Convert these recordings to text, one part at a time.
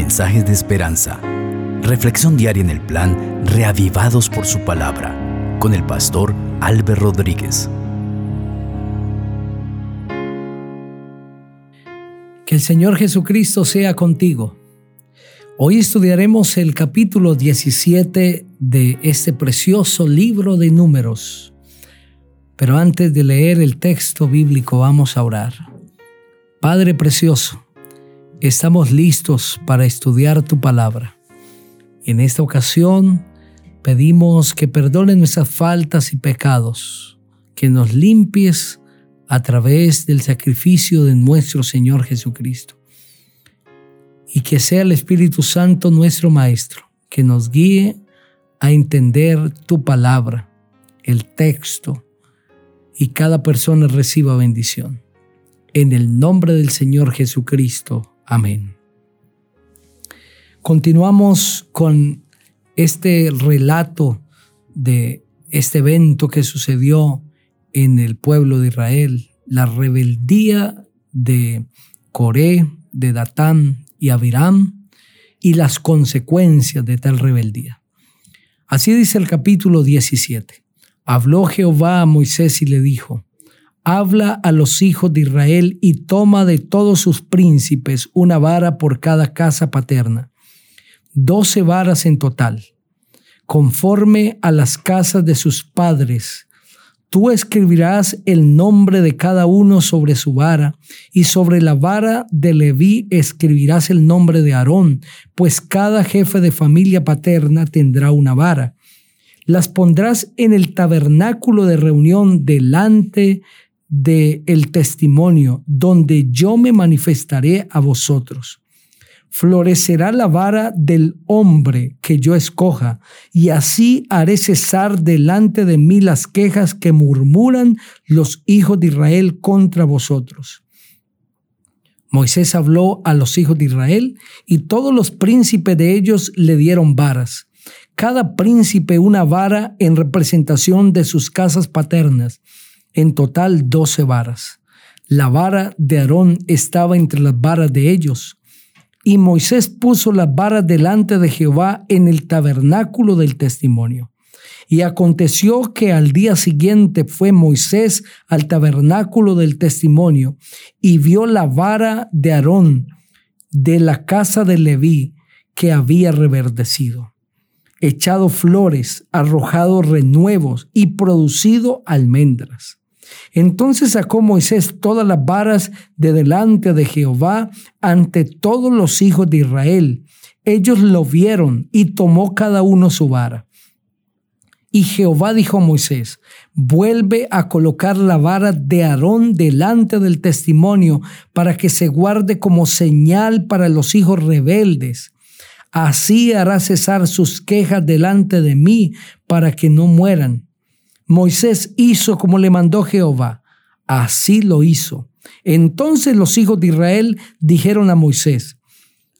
mensajes de esperanza. Reflexión diaria en el plan Reavivados por su palabra con el pastor Álvaro Rodríguez. Que el Señor Jesucristo sea contigo. Hoy estudiaremos el capítulo 17 de este precioso libro de números. Pero antes de leer el texto bíblico vamos a orar. Padre precioso, estamos listos para estudiar tu palabra. En esta ocasión pedimos que perdones nuestras faltas y pecados, que nos limpies a través del sacrificio de nuestro Señor Jesucristo. Y que sea el Espíritu Santo nuestro Maestro, que nos guíe a entender tu palabra, el texto, y cada persona reciba bendición. En el nombre del Señor Jesucristo. Amén. Continuamos con este relato de este evento que sucedió en el pueblo de Israel, la rebeldía de Coré, de Datán y Abiram y las consecuencias de tal rebeldía. Así dice el capítulo 17. Habló Jehová a Moisés y le dijo, habla a los hijos de Israel y toma de todos sus príncipes una vara por cada casa paterna, doce varas en total, conforme a las casas de sus padres. Tú escribirás el nombre de cada uno sobre su vara, y sobre la vara de Leví escribirás el nombre de Aarón, pues cada jefe de familia paterna tendrá una vara. Las pondrás en el tabernáculo de reunión delante de el testimonio, donde yo me manifestaré a vosotros. Florecerá la vara del hombre que yo escoja, y así haré cesar delante de mí las quejas que murmuran los hijos de Israel contra vosotros. Moisés habló a los hijos de Israel, y todos los príncipes de ellos le dieron varas cada príncipe una vara en representación de sus casas paternas, en total doce varas. La vara de Aarón estaba entre las varas de ellos. Y Moisés puso las varas delante de Jehová en el tabernáculo del testimonio. Y aconteció que al día siguiente fue Moisés al tabernáculo del testimonio y vio la vara de Aarón de la casa de Leví que había reverdecido, echado flores, arrojado renuevos y producido almendras. Entonces sacó Moisés todas las varas de delante de Jehová ante todos los hijos de Israel. Ellos lo vieron y tomó cada uno su vara. Y Jehová dijo a Moisés, vuelve a colocar la vara de Aarón delante del testimonio para que se guarde como señal para los hijos rebeldes. Así hará cesar sus quejas delante de mí para que no mueran. Moisés hizo como le mandó Jehová. Así lo hizo. Entonces los hijos de Israel dijeron a Moisés,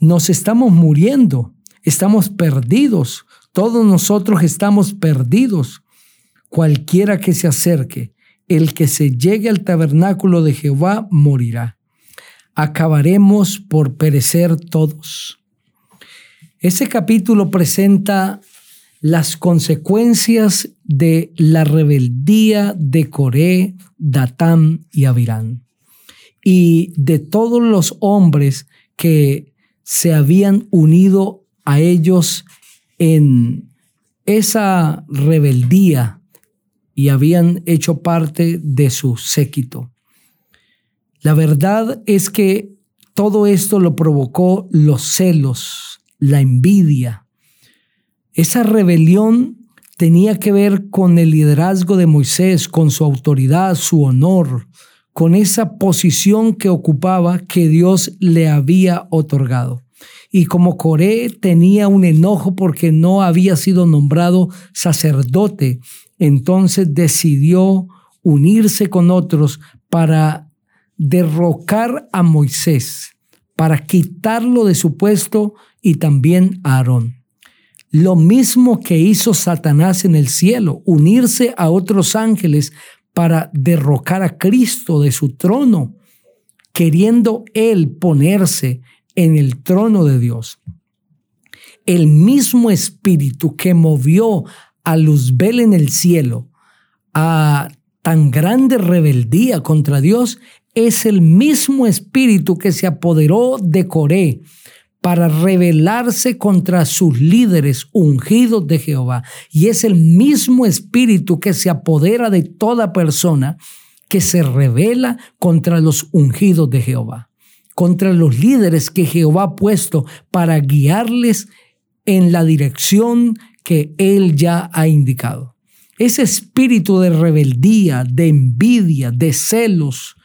nos estamos muriendo, estamos perdidos, todos nosotros estamos perdidos. Cualquiera que se acerque, el que se llegue al tabernáculo de Jehová morirá. Acabaremos por perecer todos. Ese capítulo presenta las consecuencias de la rebeldía de Coré, Datán y Abirán, y de todos los hombres que se habían unido a ellos en esa rebeldía y habían hecho parte de su séquito. La verdad es que todo esto lo provocó los celos, la envidia, esa rebelión tenía que ver con el liderazgo de Moisés, con su autoridad, su honor, con esa posición que ocupaba que Dios le había otorgado. Y como Coré tenía un enojo porque no había sido nombrado sacerdote, entonces decidió unirse con otros para derrocar a Moisés, para quitarlo de su puesto y también a Aarón. Lo mismo que hizo Satanás en el cielo, unirse a otros ángeles para derrocar a Cristo de su trono, queriendo él ponerse en el trono de Dios. El mismo espíritu que movió a Luzbel en el cielo a tan grande rebeldía contra Dios es el mismo espíritu que se apoderó de Coré para rebelarse contra sus líderes ungidos de Jehová. Y es el mismo espíritu que se apodera de toda persona que se revela contra los ungidos de Jehová, contra los líderes que Jehová ha puesto para guiarles en la dirección que Él ya ha indicado. Ese espíritu de rebeldía, de envidia, de celos,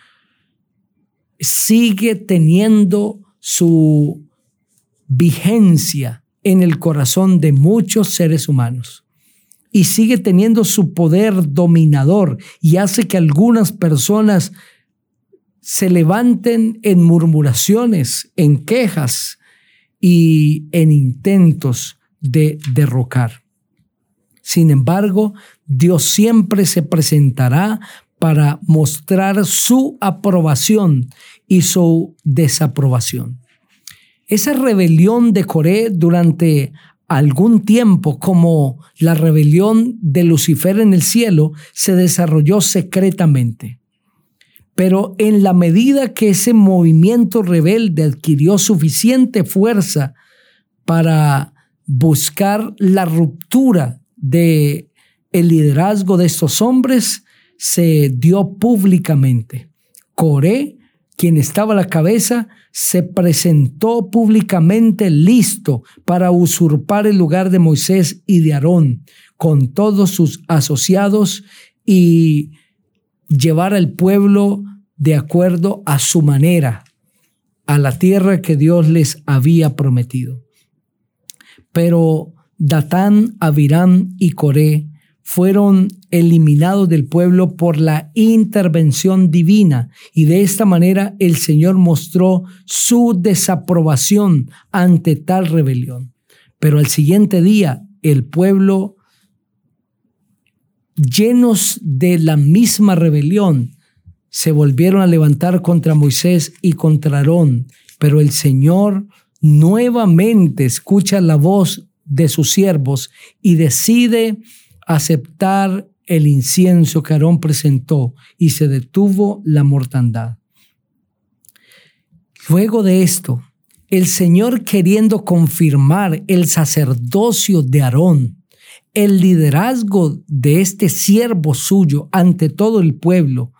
sigue teniendo su vigencia en el corazón de muchos seres humanos y sigue teniendo su poder dominador y hace que algunas personas se levanten en murmuraciones, en quejas y en intentos de derrocar. Sin embargo, Dios siempre se presentará para mostrar su aprobación y su desaprobación. Esa rebelión de Coré durante algún tiempo, como la rebelión de Lucifer en el cielo, se desarrolló secretamente. Pero en la medida que ese movimiento rebelde adquirió suficiente fuerza para buscar la ruptura de el liderazgo de estos hombres, se dio públicamente. Coré, quien estaba a la cabeza, se presentó públicamente listo para usurpar el lugar de Moisés y de Aarón con todos sus asociados y llevar al pueblo de acuerdo a su manera a la tierra que Dios les había prometido. Pero Datán, Abiram y Coré fueron eliminados del pueblo por la intervención divina y de esta manera el Señor mostró su desaprobación ante tal rebelión. Pero al siguiente día el pueblo, llenos de la misma rebelión, se volvieron a levantar contra Moisés y contra Aarón, pero el Señor nuevamente escucha la voz de sus siervos y decide aceptar el incienso que Aarón presentó y se detuvo la mortandad. Luego de esto, el Señor queriendo confirmar el sacerdocio de Aarón, el liderazgo de este siervo suyo ante todo el pueblo,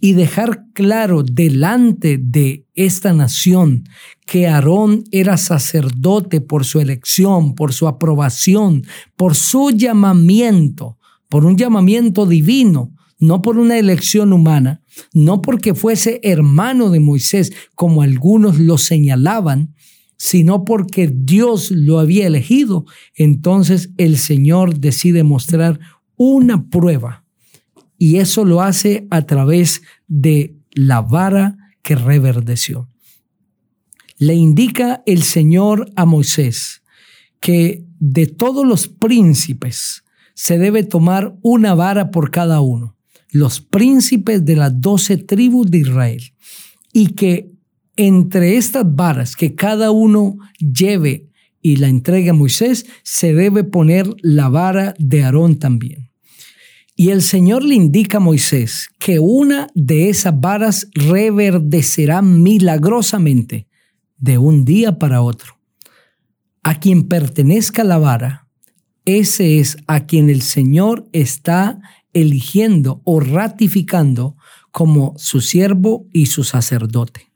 y dejar claro delante de esta nación que Aarón era sacerdote por su elección, por su aprobación, por su llamamiento, por un llamamiento divino, no por una elección humana, no porque fuese hermano de Moisés, como algunos lo señalaban, sino porque Dios lo había elegido. Entonces el Señor decide mostrar una prueba y eso lo hace a través de la vara que reverdeció. Le indica el Señor a Moisés que de todos los príncipes se debe tomar una vara por cada uno, los príncipes de las doce tribus de Israel, y que entre estas varas que cada uno lleve y la entregue a Moisés, se debe poner la vara de Aarón también. Y el Señor le indica a Moisés que una de esas varas reverdecerá milagrosamente de un día para otro. A quien pertenezca la vara, ese es a quien el Señor está eligiendo o ratificando como su siervo y su sacerdote.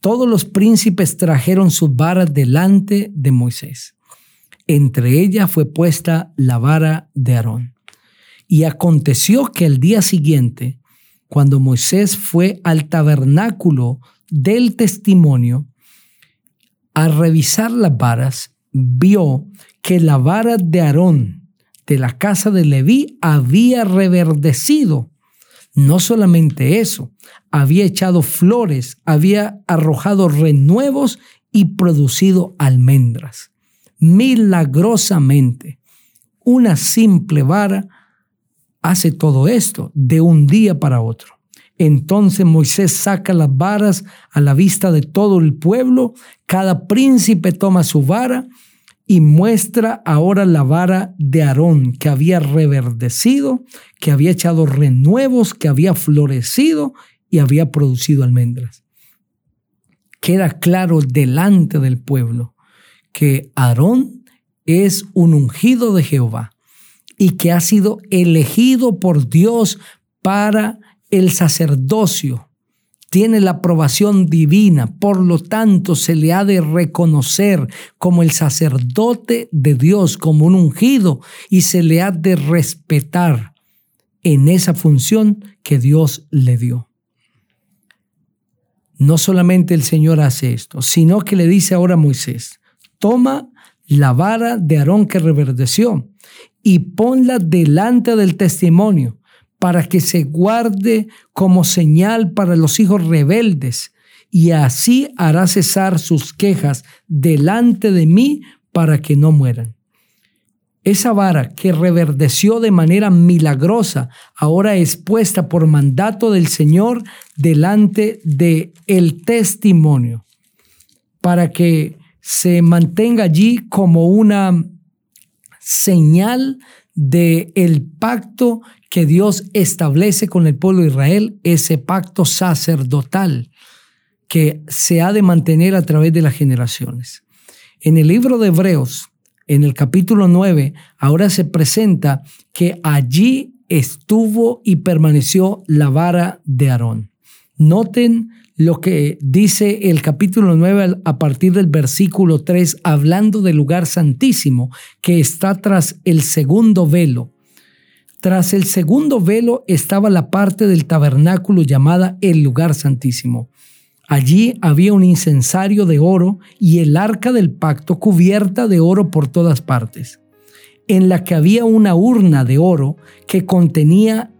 Todos los príncipes trajeron sus varas delante de Moisés. Entre ellas fue puesta la vara de Aarón. Y aconteció que el día siguiente, cuando Moisés fue al tabernáculo del testimonio, a revisar las varas, vio que la vara de Aarón de la casa de Leví había reverdecido. No solamente eso, había echado flores, había arrojado renuevos y producido almendras. Milagrosamente, una simple vara hace todo esto de un día para otro. Entonces Moisés saca las varas a la vista de todo el pueblo, cada príncipe toma su vara y muestra ahora la vara de Aarón, que había reverdecido, que había echado renuevos, que había florecido y había producido almendras. Queda claro delante del pueblo que Aarón es un ungido de Jehová y que ha sido elegido por Dios para el sacerdocio tiene la aprobación divina, por lo tanto se le ha de reconocer como el sacerdote de Dios, como un ungido, y se le ha de respetar en esa función que Dios le dio. No solamente el Señor hace esto, sino que le dice ahora a Moisés, toma la vara de Aarón que reverdeció y ponla delante del testimonio para que se guarde como señal para los hijos rebeldes, y así hará cesar sus quejas delante de mí para que no mueran. Esa vara que reverdeció de manera milagrosa ahora es puesta por mandato del Señor delante de el testimonio para que se mantenga allí como una señal de el pacto que Dios establece con el pueblo de Israel, ese pacto sacerdotal que se ha de mantener a través de las generaciones. En el libro de Hebreos, en el capítulo 9, ahora se presenta que allí estuvo y permaneció la vara de Aarón. Noten lo que dice el capítulo 9 a partir del versículo 3, hablando del lugar santísimo que está tras el segundo velo tras el segundo velo estaba la parte del tabernáculo llamada el lugar santísimo. Allí había un incensario de oro y el arca del pacto cubierta de oro por todas partes, en la que había una urna de oro que contenía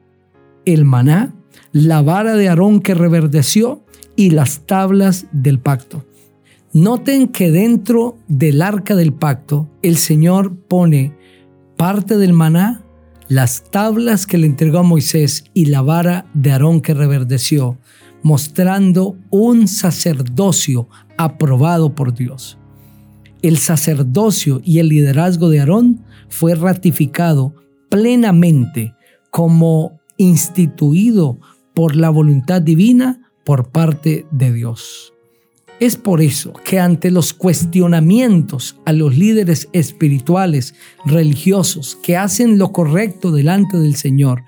el maná, la vara de Aarón que reverdeció y las tablas del pacto. Noten que dentro del arca del pacto el Señor pone parte del maná, las tablas que le entregó a Moisés y la vara de Aarón que reverdeció, mostrando un sacerdocio aprobado por Dios. El sacerdocio y el liderazgo de Aarón fue ratificado plenamente como instituido por la voluntad divina por parte de Dios. Es por eso que ante los cuestionamientos a los líderes espirituales, religiosos, que hacen lo correcto delante del Señor,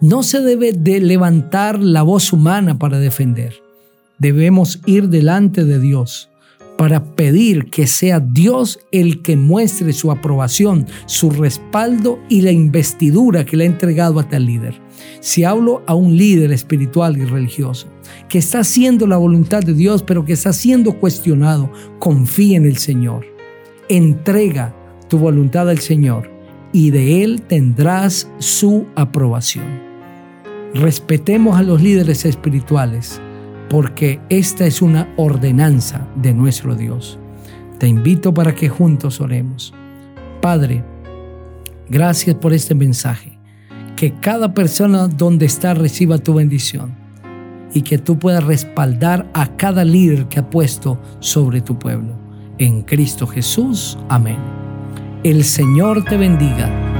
no se debe de levantar la voz humana para defender. Debemos ir delante de Dios para pedir que sea Dios el que muestre su aprobación, su respaldo y la investidura que le ha entregado a tal líder. Si hablo a un líder espiritual y religioso que está haciendo la voluntad de Dios, pero que está siendo cuestionado, confía en el Señor. Entrega tu voluntad al Señor y de Él tendrás su aprobación. Respetemos a los líderes espirituales porque esta es una ordenanza de nuestro Dios. Te invito para que juntos oremos. Padre, gracias por este mensaje. Que cada persona donde está reciba tu bendición y que tú puedas respaldar a cada líder que ha puesto sobre tu pueblo. En Cristo Jesús. Amén. El Señor te bendiga